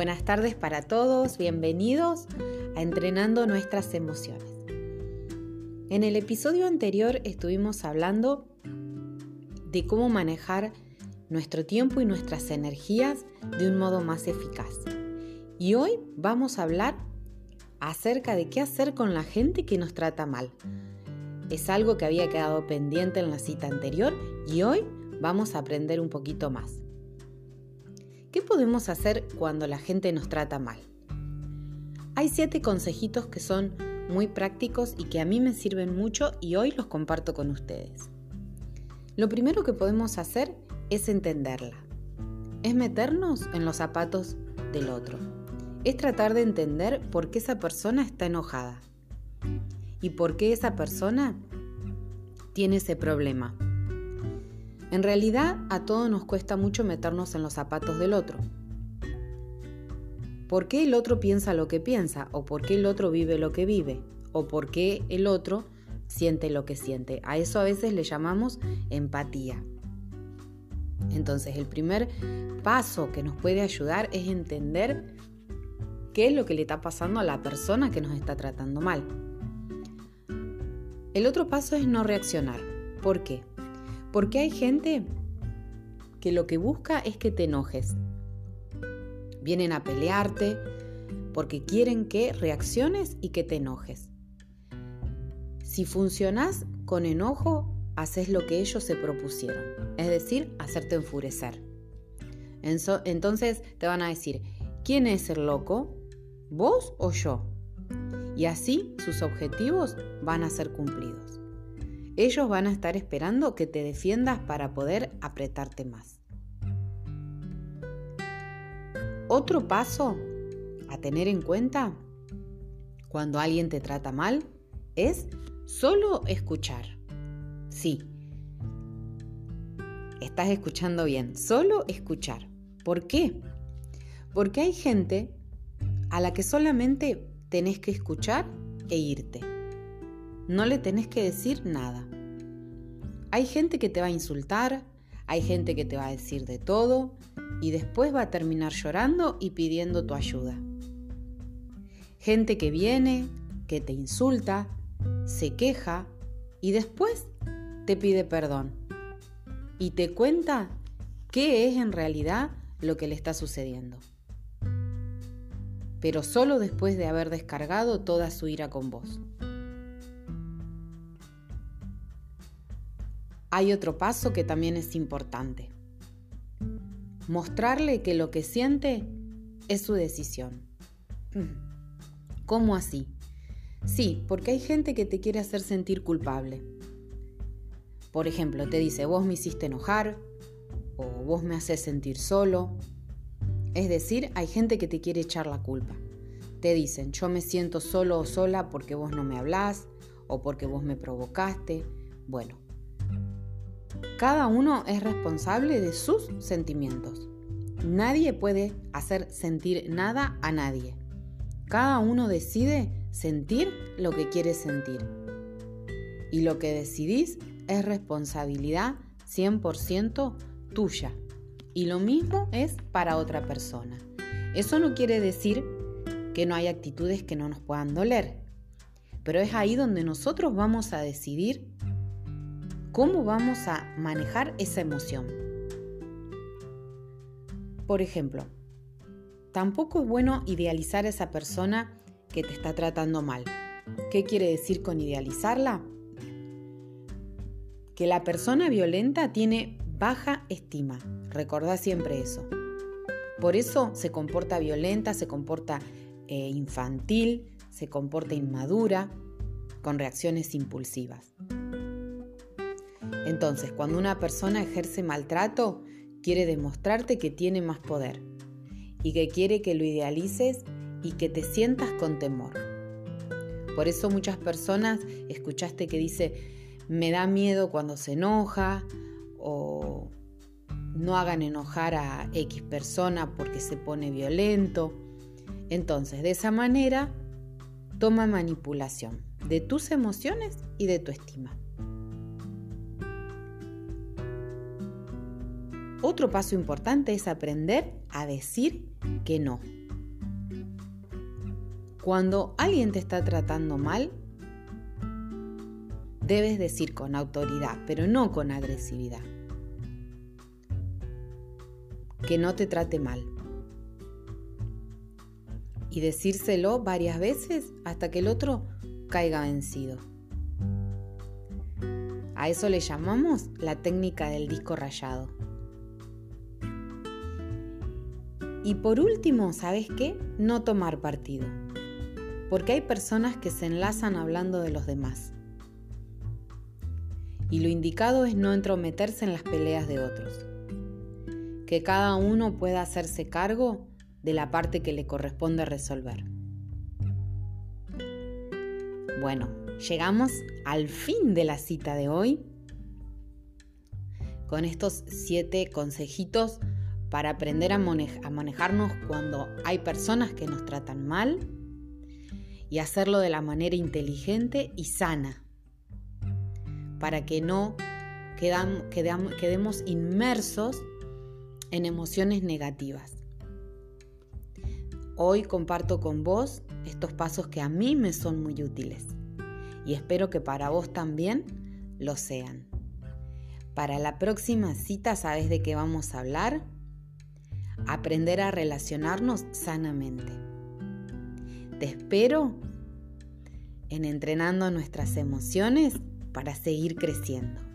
Buenas tardes para todos, bienvenidos a Entrenando nuestras emociones. En el episodio anterior estuvimos hablando de cómo manejar nuestro tiempo y nuestras energías de un modo más eficaz. Y hoy vamos a hablar acerca de qué hacer con la gente que nos trata mal. Es algo que había quedado pendiente en la cita anterior y hoy vamos a aprender un poquito más. ¿Qué podemos hacer cuando la gente nos trata mal? Hay siete consejitos que son muy prácticos y que a mí me sirven mucho y hoy los comparto con ustedes. Lo primero que podemos hacer es entenderla. Es meternos en los zapatos del otro. Es tratar de entender por qué esa persona está enojada y por qué esa persona tiene ese problema. En realidad a todos nos cuesta mucho meternos en los zapatos del otro. ¿Por qué el otro piensa lo que piensa? ¿O por qué el otro vive lo que vive? ¿O por qué el otro siente lo que siente? A eso a veces le llamamos empatía. Entonces el primer paso que nos puede ayudar es entender qué es lo que le está pasando a la persona que nos está tratando mal. El otro paso es no reaccionar. ¿Por qué? Porque hay gente que lo que busca es que te enojes. Vienen a pelearte porque quieren que reacciones y que te enojes. Si funcionas con enojo, haces lo que ellos se propusieron, es decir, hacerte enfurecer. Entonces te van a decir, ¿quién es el loco? ¿Vos o yo? Y así sus objetivos van a ser cumplidos. Ellos van a estar esperando que te defiendas para poder apretarte más. Otro paso a tener en cuenta cuando alguien te trata mal es solo escuchar. Sí, estás escuchando bien, solo escuchar. ¿Por qué? Porque hay gente a la que solamente tenés que escuchar e irte. No le tenés que decir nada. Hay gente que te va a insultar, hay gente que te va a decir de todo y después va a terminar llorando y pidiendo tu ayuda. Gente que viene, que te insulta, se queja y después te pide perdón y te cuenta qué es en realidad lo que le está sucediendo. Pero solo después de haber descargado toda su ira con vos. Hay otro paso que también es importante. Mostrarle que lo que siente es su decisión. ¿Cómo así? Sí, porque hay gente que te quiere hacer sentir culpable. Por ejemplo, te dice, vos me hiciste enojar o vos me haces sentir solo. Es decir, hay gente que te quiere echar la culpa. Te dicen, yo me siento solo o sola porque vos no me hablás o porque vos me provocaste. Bueno, cada uno es responsable de sus sentimientos. Nadie puede hacer sentir nada a nadie. Cada uno decide sentir lo que quiere sentir. Y lo que decidís es responsabilidad 100% tuya. Y lo mismo es para otra persona. Eso no quiere decir que no hay actitudes que no nos puedan doler. Pero es ahí donde nosotros vamos a decidir ¿Cómo vamos a manejar esa emoción? Por ejemplo, tampoco es bueno idealizar a esa persona que te está tratando mal. ¿Qué quiere decir con idealizarla? Que la persona violenta tiene baja estima. Recordá siempre eso. Por eso se comporta violenta, se comporta eh, infantil, se comporta inmadura, con reacciones impulsivas. Entonces, cuando una persona ejerce maltrato, quiere demostrarte que tiene más poder y que quiere que lo idealices y que te sientas con temor. Por eso muchas personas escuchaste que dice, me da miedo cuando se enoja o no hagan enojar a X persona porque se pone violento. Entonces, de esa manera, toma manipulación de tus emociones y de tu estima. Otro paso importante es aprender a decir que no. Cuando alguien te está tratando mal, debes decir con autoridad, pero no con agresividad. Que no te trate mal. Y decírselo varias veces hasta que el otro caiga vencido. A eso le llamamos la técnica del disco rayado. Y por último, ¿sabes qué? No tomar partido. Porque hay personas que se enlazan hablando de los demás. Y lo indicado es no entrometerse en las peleas de otros. Que cada uno pueda hacerse cargo de la parte que le corresponde resolver. Bueno, llegamos al fin de la cita de hoy con estos siete consejitos para aprender a, manejarnos cuando hay personas que nos tratan mal y hacerlo de la manera inteligente y sana, para que no quedemos inmersos en emociones negativas. Hoy comparto con vos estos pasos que a mí me son muy útiles y espero que para vos también lo sean. Para la próxima cita, ¿sabes de qué vamos a hablar? Aprender a relacionarnos sanamente. Te espero en entrenando nuestras emociones para seguir creciendo.